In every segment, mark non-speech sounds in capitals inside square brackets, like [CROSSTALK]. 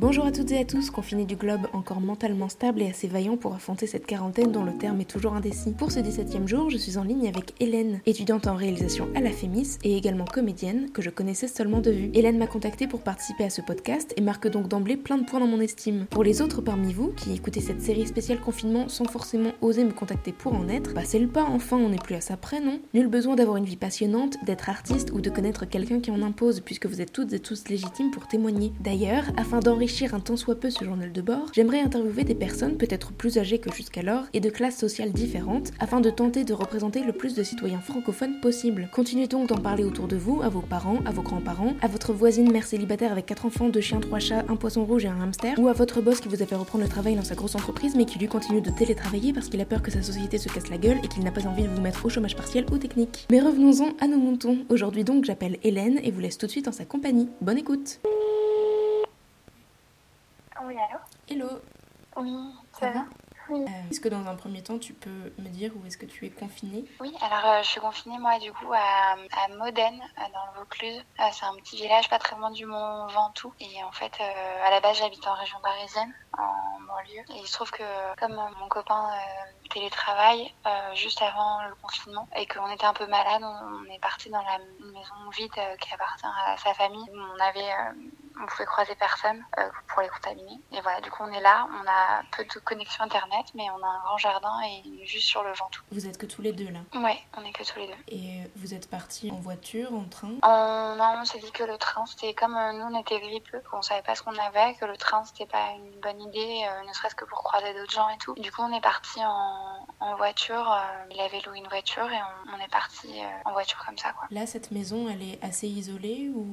Bonjour à toutes et à tous, confinés du globe, encore mentalement stable et assez vaillant pour affronter cette quarantaine dont le terme est toujours indécis. Pour ce 17e jour, je suis en ligne avec Hélène, étudiante en réalisation à la FEMIS et également comédienne, que je connaissais seulement de vue. Hélène m'a contactée pour participer à ce podcast et marque donc d'emblée plein de points dans mon estime. Pour les autres parmi vous, qui écoutez cette série spéciale confinement sans forcément oser me contacter pour en être, passez le pas enfin, on n'est plus à ça près, non? Nul besoin d'avoir une vie passionnante, d'être artiste ou de connaître quelqu'un qui en impose, puisque vous êtes toutes et tous légitimes pour témoigner. D'ailleurs, afin d'enrichir un tant soit peu ce journal de bord, j'aimerais interviewer des personnes peut-être plus âgées que jusqu'alors et de classes sociales différentes afin de tenter de représenter le plus de citoyens francophones possible. Continuez donc d'en parler autour de vous, à vos parents, à vos grands-parents, à votre voisine mère célibataire avec 4 enfants, 2 chiens, 3 chats, un poisson rouge et un hamster, ou à votre boss qui vous a fait reprendre le travail dans sa grosse entreprise mais qui lui continue de télétravailler parce qu'il a peur que sa société se casse la gueule et qu'il n'a pas envie de vous mettre au chômage partiel ou technique. Mais revenons-en à nos moutons. Aujourd'hui donc j'appelle Hélène et vous laisse tout de suite en sa compagnie. Bonne écoute oui, allô Hello Oui, ça va Oui. Euh, est-ce que dans un premier temps tu peux me dire où est-ce que tu es confinée? Oui, alors euh, je suis confinée moi du coup à, à Modène, euh, dans le Vaucluse. C'est un petit village pas très loin du Mont Ventoux. Et en fait, euh, à la base j'habite en région parisienne, en banlieue. Et il se trouve que comme mon copain télétravaille juste avant le confinement et qu'on était un peu malade, on, est parti dans la maison vide qui appartient à sa famille. On avait on pouvait croiser personne euh, pour les contaminer. Et voilà, du coup, on est là, on a peu de connexion internet, mais on a un grand jardin et juste sur le Ventoux. Vous êtes que tous les deux là Ouais, on est que tous les deux. Et vous êtes partis en voiture, en train? On, Non, on s'est dit que le train, c'était comme euh, nous, on était grippeux, qu'on savait pas ce qu'on avait, que le train, c'était pas une bonne idée, euh, ne serait-ce que pour croiser d'autres gens et tout. Du coup, on est parti en, en, voiture. Euh, il avait loué une voiture et on, on est parti euh, en voiture comme ça, quoi. Là, cette maison, elle est assez isolée ou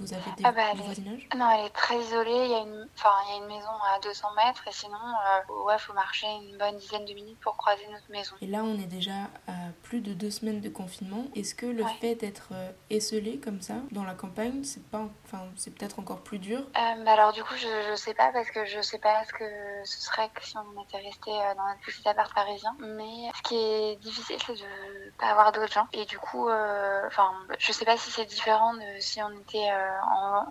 vous avez des, ah bah, voisinage? Non, elle est très isolée. Il y, a une... enfin, il y a une maison à 200 mètres et sinon, euh, ouais, faut marcher une bonne dizaine de minutes pour croiser notre maison. Et là, on est déjà à plus de deux semaines de confinement. Est-ce que le Ouais. fait d'être euh, esselé comme ça dans la campagne, c'est pas, enfin, c'est peut-être encore plus dur? Euh, bah alors du coup, je, je sais pas parce que je sais pas ce que ce serait que si on était resté euh, dans notre petit appart parisien. Mais ce qui est difficile, c'est de avoir d'autres gens. Et du coup, euh, enfin, je sais pas si c'est différent de si on était euh,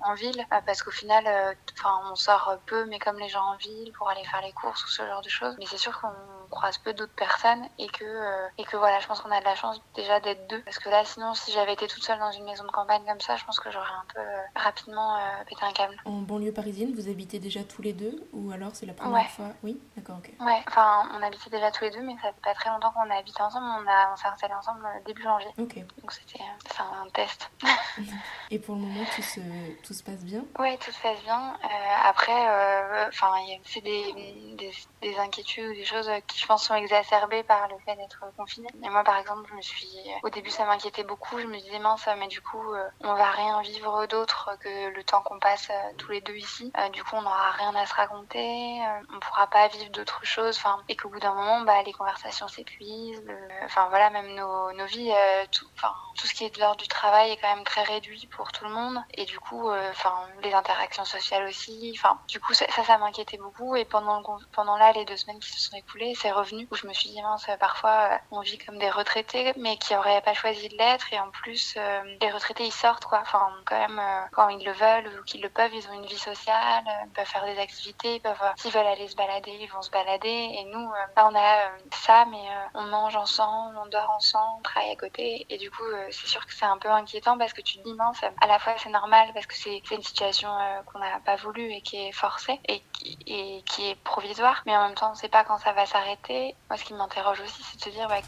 en, ville, euh, parce qu'au final, enfin, on sort peu, mais comme les gens en ville pour aller faire les courses ou ce genre de choses. Mais c'est sûr qu'on croise peu d'autres personnes et que euh, et que voilà, je pense qu'on a de la chance déjà d'être deux. Parce que là, sinon, si j'avais été toute seule dans une maison de campagne comme ça, je pense que j'aurais un peu euh, rapidement euh, pété un câble. En banlieue parisienne, vous habitez déjà tous les deux ou alors c'est la première Ouais. fois? Oui, d'accord, ok. Ouais, enfin, on habitait déjà tous les deux, mais ça fait pas très longtemps qu'on habite ensemble. On, a, on s'est installés ensemble début janvier. Ok. Donc c'était un test. [LAUGHS] [LAUGHS] Et pour le moment, tout se, tout se passe bien? Ouais, tout se passe bien. Après, enfin, a- c'est des, des, des inquiétudes ou des choses qui, je pense, sont exacerbées par le fait d'être confiné. Et moi, par exemple, je me suis, au début, ça m'inquiétait beaucoup. Je me disais mince, mais du coup, euh, on va rien vivre d'autre que le temps qu'on passe euh, tous les deux ici. Euh, du coup, on n'aura rien à se raconter. euh, on pourra pas vivre d'autres choses. Enfin, et qu'au bout d'un moment, bah, les conversations s'épuisent. Enfin, voilà, même nos, nos vies, euh, tout, enfin, tout ce qui est de l'ordre du travail est quand même très réduit pour tout le monde. Et du coup, euh, enfin, les interactions sociales aussi. Enfin, du coup, ça, ça, m'inquiétait beaucoup. Et pendant, pendant là, les deux semaines qui se sont écoulées, revenu où je me suis dit, mince, parfois, euh, on vit comme des retraités, mais qui auraient pas choisi de l'être. Et en plus, euh, les retraités, ils sortent, quoi. Enfin, quand même, euh, quand ils le veulent ou qu'ils le peuvent, ils ont une vie sociale, ils peuvent faire des activités, ils peuvent, s'ils veulent aller se balader, ils vont se balader. Et nous, là, on a ça, mais on mange ensemble, on dort ensemble, on travaille à côté. Et du coup, c'est sûr que c'est un peu inquiétant parce que tu te dis, mince, à la fois c'est normal parce que c'est une situation qu'on n'a pas voulu et qui est forcée et et qui est provisoire. Mais en même temps, on ne sait pas quand ça va s'arrêter. Moi, ce qui m'interroge aussi, c'est de se dire, bah,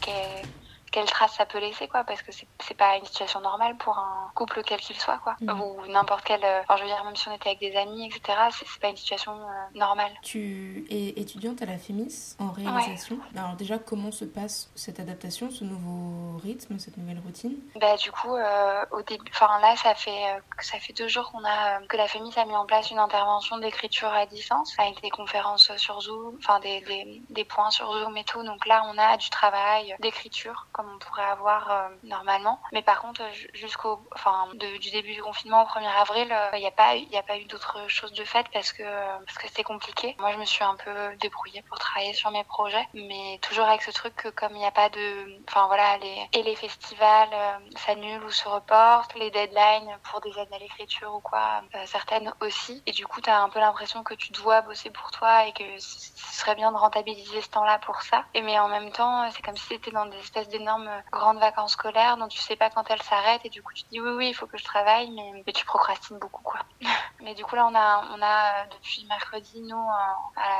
quelle trace ça peut laisser, quoi, parce que c'est pas une situation normale pour un couple quel qu'il soit, quoi. Mhm. Ou n'importe quel. euh, Enfin, je veux dire, même si on était avec des amis, etc., c'est pas une situation euh, normale. Tu es étudiante à la FEMIS en réalisation. Alors déjà, comment se passe cette adaptation, ce nouveau rythme, cette nouvelle routine? Bah du coup euh, au début, enfin là ça fait euh, ça fait deux jours qu'on a que la FEMIS a mis en place une intervention d'écriture à distance avec des conférences sur Zoom, enfin des, des, des points sur Zoom et tout. Donc là on a du travail d'écriture comme on pourrait avoir normalement. Mais par contre, jusqu'au, enfin, du début du confinement au 1er avril, il n'y a pas, il a pas eu d'autres choses de fait parce que parce que c'était compliqué. Moi, je me suis un peu débrouillée pour travailler sur mes projets, mais toujours avec ce truc que comme il n'y a pas de, enfin voilà, les et les festivals s'annulent ou se reportent, les deadlines pour des aides à l'écriture ou quoi, certaines aussi. Et du coup, tu as un peu l'impression que tu dois bosser pour toi et que ce serait bien de rentabiliser ce temps-là pour ça. Et mais en même temps, c'est comme si c'était dans des espèces d'énormes euh, grandes vacances scolaires dont tu sais pas quand elles s'arrêtent et du coup tu te dis oui oui il faut que je travaille mais, mais tu procrastines beaucoup quoi. [LAUGHS] mais du coup là on a on a euh, depuis mercredi nous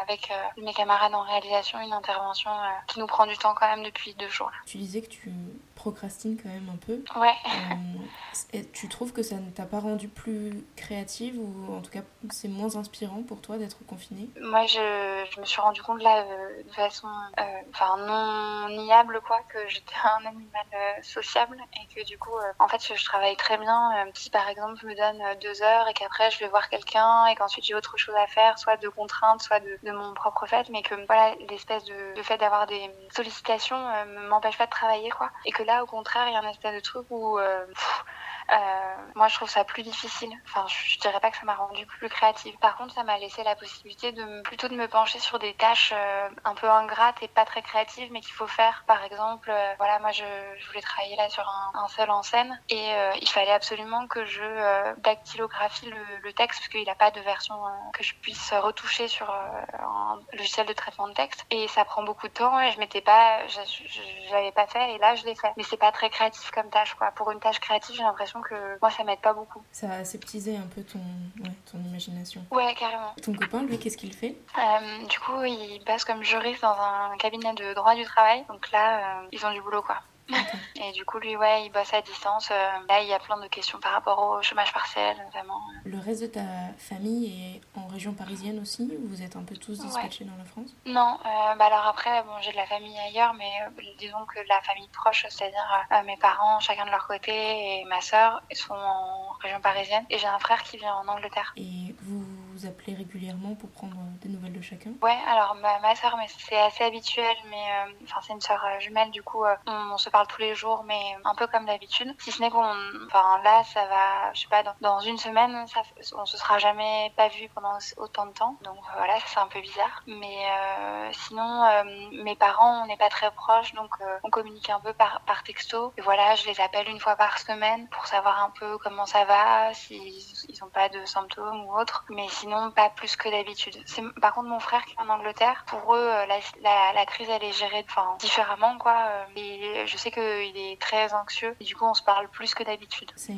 avec euh, mes camarades en réalisation une intervention qui nous prend du temps quand même depuis deux jours. Tu disais que tu procrastines quand même un peu. Ouais. et tu trouves que ça ne t'a pas rendu plus créative ou en tout cas c'est moins inspirant pour toi d'être confinée? Moi je, je, me suis rendu compte là de façon enfin non niable quoi que j'étais un animal euh, sociable et que du coup euh, en fait je, travaille très bien euh, si par exemple je me donne deux heures et qu'après je vais voir quelqu'un et qu'ensuite j'ai autre chose à faire soit de contraintes soit de, de mon propre fait mais que voilà l'espèce de, fait d'avoir des sollicitations ne m'empêche pas de travailler quoi. Et que là au contraire il y a un espèce de truc où euh, moi, je trouve ça plus difficile. Enfin, je, dirais pas que ça m'a rendu plus créative. Par contre, ça m'a laissé la possibilité de plutôt de me pencher sur des tâches euh, un peu ingrates et pas très créatives, mais qu'il faut faire. Par exemple, euh, voilà, moi, je, je, voulais travailler là sur un, un seul en scène et il fallait absolument que je dactylographie le, le texte parce qu'il n'a pas de version que je puisse retoucher sur un logiciel de traitement de texte. Et ça prend beaucoup de temps et je m'étais pas, je, je, l'avais pas fait et là, je l'ai fait. Mais c'est pas très créatif comme tâche, quoi. Pour une tâche créative, j'ai l'impression que moi, ça m'aide pas beaucoup. Ça a aseptisé un peu ton, ouais, ton imagination. Ouais, carrément. Ton copain, lui, qu'est-ce qu'il fait? Euh, Du coup, il passe comme juriste dans un cabinet de droit du travail. Donc là, euh, ils ont du boulot, quoi. Et du coup, lui, ouais, il bosse à distance. Euh, là, il y a plein de questions par rapport au chômage partiel, notamment. Le reste de ta famille est en région parisienne aussi ou vous êtes un peu tous dispatchés dans la France? Non, euh, bah alors après, bon, j'ai de la famille ailleurs, mais euh, disons que la famille proche, c'est-à-dire mes parents, chacun de leur côté, et ma sœur, sont en région parisienne. Et j'ai un frère qui vient en Angleterre. Et vous vous appelez régulièrement pour prendre des nouvelles chacun Ouais, alors ma, ma soeur, mais c'est assez habituel, mais enfin c'est une sœur jumelle, du coup on, on se parle tous les jours, mais un peu comme d'habitude. Si ce n'est qu'on, enfin là, ça va, je sais pas, dans, une semaine, ça, on se sera jamais pas vu pendant autant de temps. Donc voilà, c'est un peu bizarre. Mais euh, sinon, euh, mes parents, on n'est pas très proches, donc euh, on communique un peu par, par texto. Et voilà, je les appelle une fois par semaine pour savoir un peu comment ça va, s'ils ils ont pas de symptômes ou autre. Mais sinon, pas plus que d'habitude. Par contre, mon frère qui est en Angleterre, pour eux, la, la, la crise, elle est gérée enfin, différemment, quoi. Et je sais qu'il est très anxieux et du coup on se parle plus que d'habitude. C'est euh,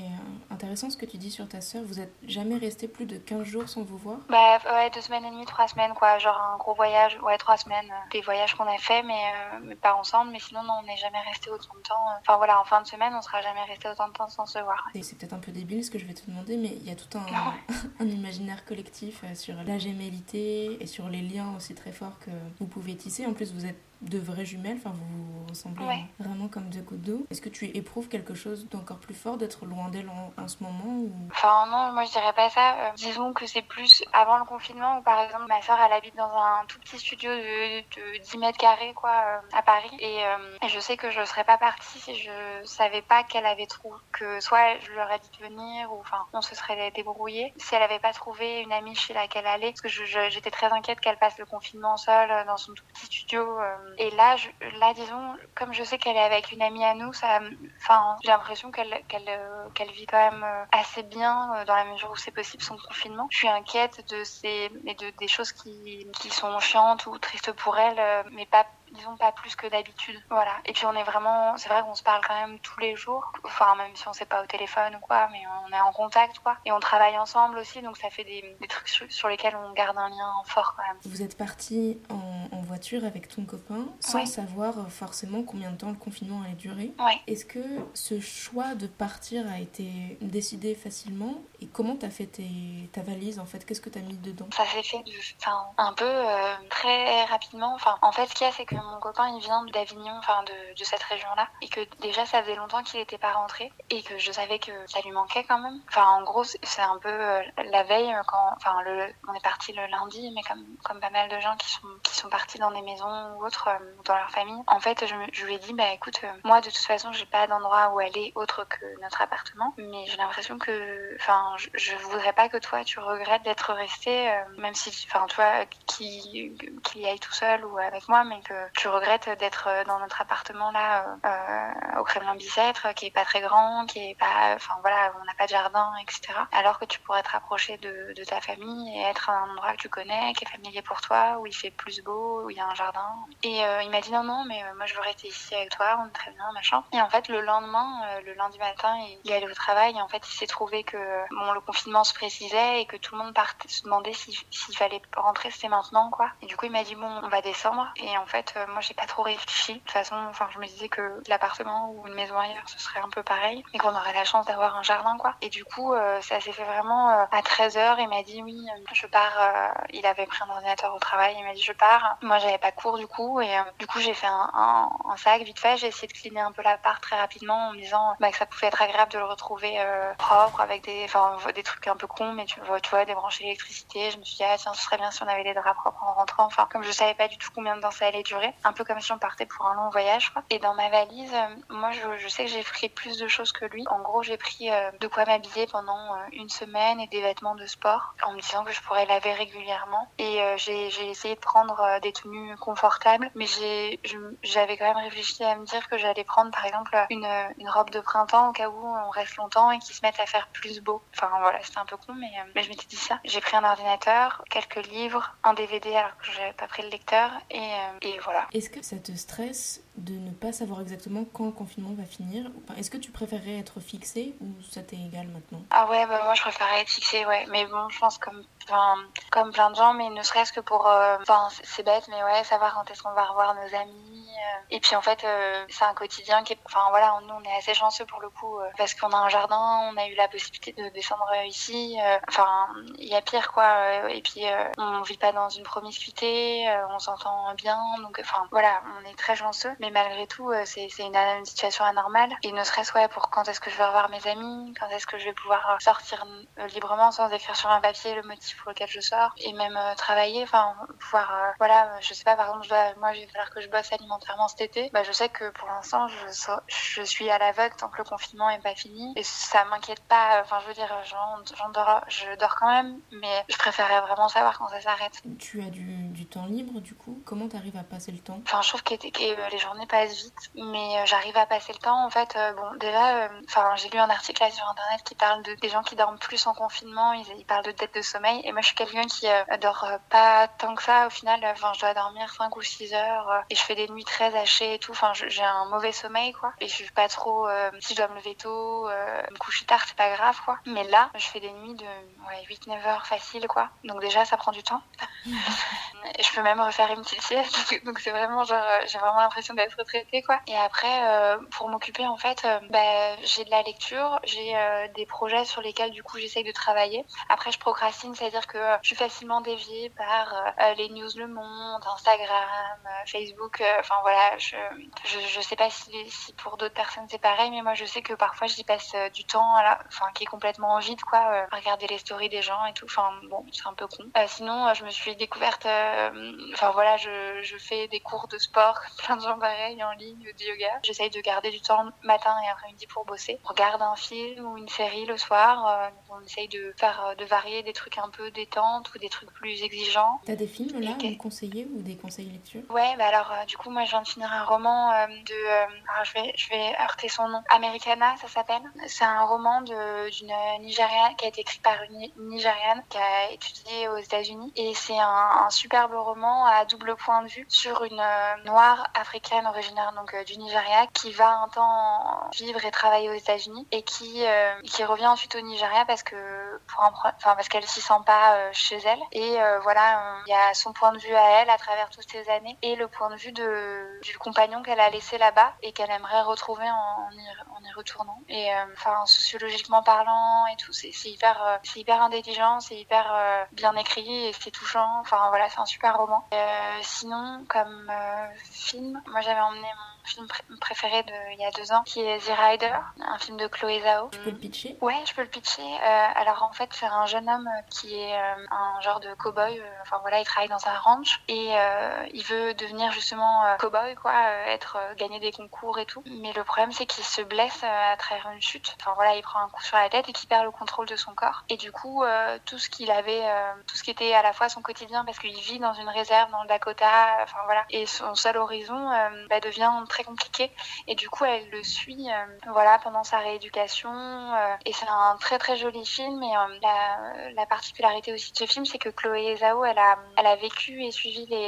intéressant ce que tu dis sur ta sœur. Vous êtes jamais resté plus de 15 jours sans vous voir? Bah ouais, deux semaines et demie, trois semaines quoi. Genre un gros voyage, ouais, trois semaines. Euh, des voyages qu'on a fait mais, euh, mais pas ensemble. Mais sinon, non, on n'est jamais resté autant de temps. Enfin voilà, en fin de semaine, on sera jamais resté autant de temps sans se voir. C'est peut-être un peu débile ce que je vais te demander, mais il y a tout un, [LAUGHS] un imaginaire collectif sur la gémellité et sur les liens aussi très forts que vous pouvez tisser. En plus, vous êtes de vraies jumelles, enfin vous vous ressemblez vraiment comme deux gouttes d'eau. Est-ce que tu éprouves quelque chose d'encore plus fort d'être loin d'elle en, ce moment ou... Enfin non, moi je dirais pas ça. Euh, disons que c'est plus avant le confinement où par exemple ma soeur elle habite dans un tout petit studio de, de 10 mètres carrés quoi euh, à Paris euh, et, je sais que je serais pas partie si je savais pas qu'elle avait trouvé que soit je lui aurais dit de venir ou enfin on se serait débrouillé si elle avait pas trouvé une amie chez laquelle aller parce que j'étais très inquiète qu'elle passe le confinement seule dans son tout petit studio et là, là, disons, comme je sais qu'elle est avec une amie à nous, ça, enfin, j'ai l'impression qu'elle, qu'elle, euh, qu'elle vit quand même euh, assez bien euh, dans la mesure où c'est possible son confinement. Je suis inquiète de ces, de, des choses qui, qui sont chiantes ou tristes pour elle, mais pas disons pas plus que d'habitude. Voilà. Et puis on est vraiment, c'est vrai qu'on se parle quand même tous les jours. Enfin, même si on sait pas au téléphone ou quoi, mais on est en contact quoi. Et on travaille ensemble aussi, donc ça fait des, trucs sur, lesquels on garde un lien fort quand même. Vous êtes parti en, voiture avec ton copain sans savoir forcément combien de temps le confinement allait durer. Ouais. Est-ce que ce choix de partir a été décidé facilement et comment t'as fait tes, ta valise en fait? Qu'est-ce que t'as mis dedans? Ça s'est fait enfin, un peu euh, très rapidement. Enfin, en fait, ce qu'il y a, c'est que mon copain, il vient d'Avignon, enfin de, de cette région-là, et que déjà ça faisait longtemps qu'il n'était pas rentré, et que je savais que ça lui manquait quand même. Enfin, en gros, c'est un peu euh, la veille, quand, enfin, le, on est parti le lundi, mais comme, comme pas mal de gens qui sont, qui sont partis dans des maisons ou autres, dans leur famille. En fait, je, je lui ai dit, bah écoute, moi de toute façon, j'ai pas d'endroit où aller autre que notre appartement, mais j'ai l'impression que, enfin, je, je, voudrais pas que toi tu regrettes d'être resté, même si, enfin, toi, qui qu'il y aille tout seul ou avec moi, mais que tu regrettes d'être dans notre appartement là euh, au Kremlin Bicêtre, qui est pas très grand, qui est pas, enfin voilà, on n'a pas de jardin, etc. Alors que tu pourrais te rapprocher de, de, ta famille et être à un endroit que tu connais, qui est familier pour toi, où il fait plus beau, où il y a un jardin. Et euh, il m'a dit non non, mais euh, moi je veux rester ici avec toi, on est très bien, machin. Et en fait le lendemain, euh, le lundi matin, il, est allé au travail. Et en fait il s'est trouvé que bon le confinement se précisait et que tout le monde partait, se demandait s'il fallait rentrer, c'était maintenant quoi. Et du coup il m'a dit bon on va descendre. Et en fait moi j'ai pas trop réfléchi. De toute façon, enfin je me disais que l'appartement ou une maison ailleurs ce serait un peu pareil, mais qu'on aurait la chance d'avoir un jardin quoi. Et du coup ça s'est fait vraiment à 13h. Il m'a dit oui je pars. il avait pris un ordinateur au travail. Il m'a dit je pars. Moi j'avais pas cours du coup et du coup j'ai fait un, sac vite fait. J'ai essayé de cleaner un peu l'appart très rapidement en me disant bah, que ça pouvait être agréable de le retrouver euh, propre avec des, des trucs un peu cons, mais tu vois, tu vois, débrancher. Je me suis dit ah tiens ce serait bien si on avait les draps propres en rentrant. Enfin comme je savais pas du tout combien de temps ça allait durer, un peu comme si on partait pour un long voyage. Et dans ma valise, euh, moi je, je, sais que j'ai pris plus de choses que lui. En gros j'ai pris euh, de quoi m'habiller pendant euh, une semaine et des vêtements de sport en me disant que je pourrais laver régulièrement. Et euh, j'ai essayé de prendre des tenues confortables, mais j'avais quand même réfléchi à me dire que j'allais prendre par exemple une, une, robe de printemps au cas où on reste longtemps et qu'ils se mettent à faire plus beau. Enfin voilà, c'était un peu con, mais, euh, mais je m'étais dit ça. J'ai pris un ordinateur, quelques livres, un DVD alors que j'avais pas pris le lecteur et, euh, et voilà. Est-ce que ça te stresse de ne pas savoir exactement quand le confinement va finir? Enfin, Est-ce que tu préférerais être fixé ou ça t'est égal maintenant? Ah ouais, bah moi je préférerais être fixé, ouais. Mais bon, je pense comme, comme plein de gens, mais ne serait-ce que pour... Enfin, c'est bête, mais ouais, savoir quand est-ce qu'on va revoir nos amis. et puis en fait, c'est un quotidien qui est... Enfin voilà, nous on est assez chanceux pour le coup parce qu'on a un jardin, on a eu la possibilité de descendre ici. Enfin, il y a pire quoi. Et puis on vit pas dans une promiscuité, on s'entend bien. Donc enfin voilà, on est très chanceux. Mais malgré tout, c'est une, une, situation anormale. Et ne serait-ce ouais, pour quand est-ce que je vais revoir mes amis, quand est-ce que je vais pouvoir sortir librement sans écrire sur un papier le motif pour lequel je sors et même travailler, enfin pouvoir voilà, je sais pas par exemple, je dois, moi il va falloir que je bosse alimentairement cet été. Bah, je sais que pour l'instant je, je suis à l'aveugle tant que le confinement est pas fini et ça m'inquiète pas. Enfin je veux dire, j'en dors, je dors quand même, mais je préférerais vraiment savoir quand ça s'arrête. Tu as du, du, temps libre du coup? Comment tu arrives à passer le temps? Enfin je trouve que, que les journées passent vite, mais j'arrive à passer le temps. En fait, bon déjà, enfin j'ai lu un article là sur internet qui parle de des gens qui dorment plus en confinement. Ils, ils parlent de dette de sommeil et moi je suis quelqu'un qui dort pas tant que ça au final. Enfin je dois dormir 5 ou 6 heures et je fais des nuits très hachées et tout. Enfin j'ai un mauvais sommeil quoi et je suis pas trop. Euh, si je dois me lever tôt, euh, me coucher tard, c'est pas grave quoi. Mais là, je fais des nuits de ouais, 8-9 heures facile quoi. Donc déjà ça prend du temps. [LAUGHS] et je peux même refaire une petite sieste. Donc c'est vraiment genre j'ai vraiment l'impression d'être retraitée quoi. Et après euh, pour m'occuper en fait, bah, j'ai de la lecture, j'ai des projets sur lesquels du coup j'essaye de travailler. Après je procrastine, c'est-à-dire que je suis facilement déviée par les news Le Monde, Instagram, Facebook. Enfin voilà, je, je, je sais pas si, si pour d'autres personnes c'est pareil, mais moi je sais que parfois j'y passe euh, du temps, à la... enfin qui est complètement vide quoi, euh, regarder les stories des gens et tout. Enfin bon, c'est un peu con. Euh, sinon, je me suis découverte, enfin voilà, je, je fais des cours de sport, [LAUGHS] plein de gens pareils en ligne, de yoga. J'essaye de garder du temps matin et après-midi pour bosser. On regarde un film ou une série le soir. on essaye de faire, de varier des trucs un peu détente ou des trucs plus exigeants. T'as des films là à me conseiller ou des conseils lecture? Ouais, bah alors du coup moi je viens de finir un roman de, alors je vais, je vais heurter son nom. Americana, ça s'appelle. C'est un roman d'une Nigériane qui a été écrit par une Nigériane qui a étudié aux États-Unis. Et c'est un, superbe roman à double point de vue sur une euh, noire africaine originaire donc euh, du Nigeria qui va un temps vivre et travailler aux États-Unis et qui euh, qui revient ensuite au Nigeria parce que pour un, parce qu'elle s'y sent pas euh, chez elle. Et euh, voilà, il y a son point de vue à elle travers toutes ces années et le point de vue de du compagnon qu'elle a laissé là-bas et qu'elle aimerait retrouver en, en, y, retournant. Et euh, enfin, sociologiquement parlant et tout, c'est hyper, euh, c'est hyper intelligent, c'est hyper euh, bien écrit et c'est touchant. Enfin voilà, c'est un super roman. sinon, comme film, moi j'avais emmené mon film pr préféré de il y a deux ans, qui est The Rider, un film de Chloé Zhao. Tu peux le pitcher? Ouais, je peux le pitcher. Alors en fait, c'est un jeune homme qui est un genre de cow-boy. Enfin voilà, il travaille dans un ranch et et il veut devenir justement cowboy quoi, être gagner des concours et tout. Mais le problème c'est qu'il se blesse à travers une chute. Enfin voilà, il prend un coup sur la tête et qu'il perd le contrôle de son corps. Et du coup, tout ce qu'il avait, tout ce qui était à la fois son quotidien parce qu'il vit dans une réserve dans le Dakota, enfin voilà, et son seul horizon bah, devient très compliqué. Et du coup, elle le suit, voilà, pendant sa rééducation. et c'est un très très joli film. Et la, la particularité aussi de ce film, c'est que Chloé Zhao, elle a, elle a vécu et suivi les.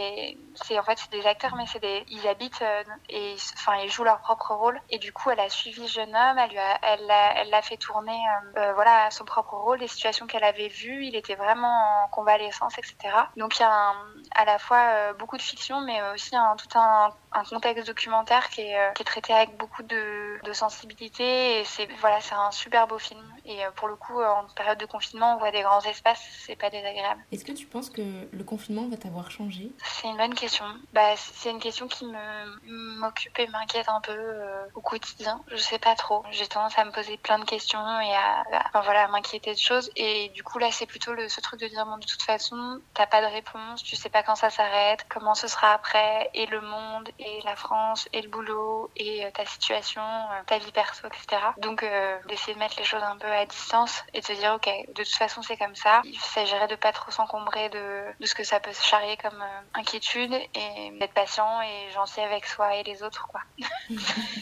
C'est en fait c'est des acteurs, mais c'est des. Ils habitent euh, et enfin ils jouent leur propre rôle. Et du coup, elle a suivi le jeune homme, elle elle l'a, elle l'a fait tourner, euh, euh, voilà, son propre rôle, les situations qu'elle avait vues. Il était vraiment en convalescence, etc. Donc il y a à la fois beaucoup de fiction, mais aussi un, tout un, un contexte documentaire qui est, qui est traité avec beaucoup de, de sensibilité. Et c'est voilà, c'est un super beau film. Et pour le coup, en période de confinement, on voit des grands espaces, c'est pas désagréable. Est-ce que tu penses que le confinement va t'avoir changé? C'est une bonne question. Bah, c'est une question qui me m'occupe et m'inquiète un peu euh, au quotidien. Je sais pas trop. J'ai tendance à me poser plein de questions et à, enfin, voilà, m'inquiéter de choses. Et du coup, là, c'est plutôt le, ce truc de dire, bon, de toute façon, t'as pas de réponse, tu sais pas quand ça s'arrête, comment ce sera après, et le monde, et la France, et le boulot, et euh, ta situation, euh, ta vie perso, etc. Donc, d'essayer de mettre les choses un peu à distance et de se dire, ok, de toute façon, c'est comme ça. Il s'agirait de pas trop s'encombrer de, de, ce que ça peut se charrier comme euh, inquiétude et d'être patient et gentil avec soi et les autres, quoi. [LAUGHS]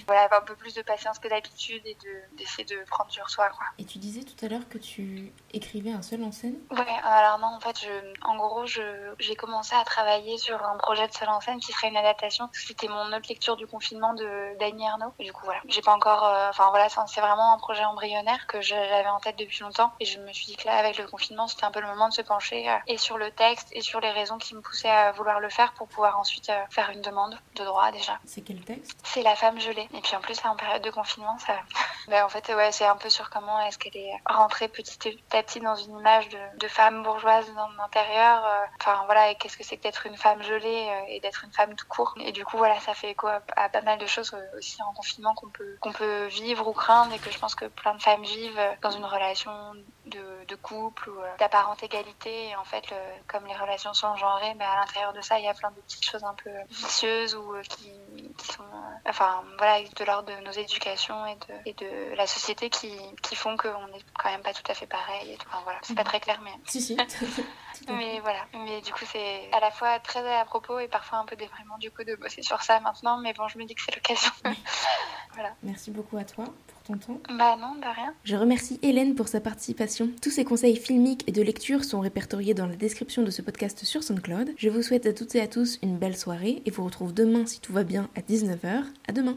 voilà, avoir un peu plus de patience que d'habitude et d'essayer de, prendre sur soi, quoi. Et tu disais tout à l'heure que tu écrivais un seul en scène? Ouais, alors non, en fait, je, en gros, j'ai commencé à travailler sur un projet de seul en scène qui serait une adaptation. C'était mon autre lecture du confinement de Dany Arnaud. Et du coup, voilà, j'ai pas encore, euh, enfin voilà, c'est vraiment un projet embryonnaire que j'avais en tête depuis longtemps et je me suis dit que là, avec le confinement, c'était un peu le moment de se pencher euh, et sur le texte et sur les raisons qui me poussaient à vouloir le faire pour pouvoir ensuite euh, faire une demande de droit déjà. C'est quel texte? C'est La femme gelée. Et puis en plus, là, en période de confinement, ça. [LAUGHS] bah, en fait, ouais, c'est un peu sur comment est-ce qu'elle est rentrée petit à petit dans une image de, femme bourgeoise dans l'intérieur. Euh, enfin, voilà, et qu'est-ce que c'est que d'être une femme gelée et d'être une femme tout court. Et du coup, voilà, ça fait écho à, pas mal de choses aussi en confinement qu'on peut, qu'on peut vivre ou craindre et que je pense que plein de femmes vivent dans une relation de, de couple ou d'apparente égalité. Et en fait, le, comme les relations sont genrées, mais à l'intérieur de ça, il y a plein de petites choses un peu vicieuses ou euh, qui, qui sont, euh, enfin, voilà, de l'ordre de nos éducations et de, et de la société qui, qui font qu'on n'est quand même pas tout à fait pareil. Et Enfin, voilà, c'est pas mhm. très clair, mais. Si, si. [LAUGHS] mais voilà. Mais du coup, c'est à la fois très à propos et parfois un peu déprimant du coup de bosser sur ça maintenant. Mais bon, je me dis que c'est l'occasion. [LAUGHS] voilà. Merci beaucoup à toi pour ton temps. Bah non, de rien. Je remercie Hélène pour sa participation. Tous ses conseils filmiques et de lecture sont répertoriés dans la description de ce podcast sur SoundCloud. Je vous souhaite à toutes et à tous une belle soirée et vous retrouve demain si tout va bien à 19h. À demain.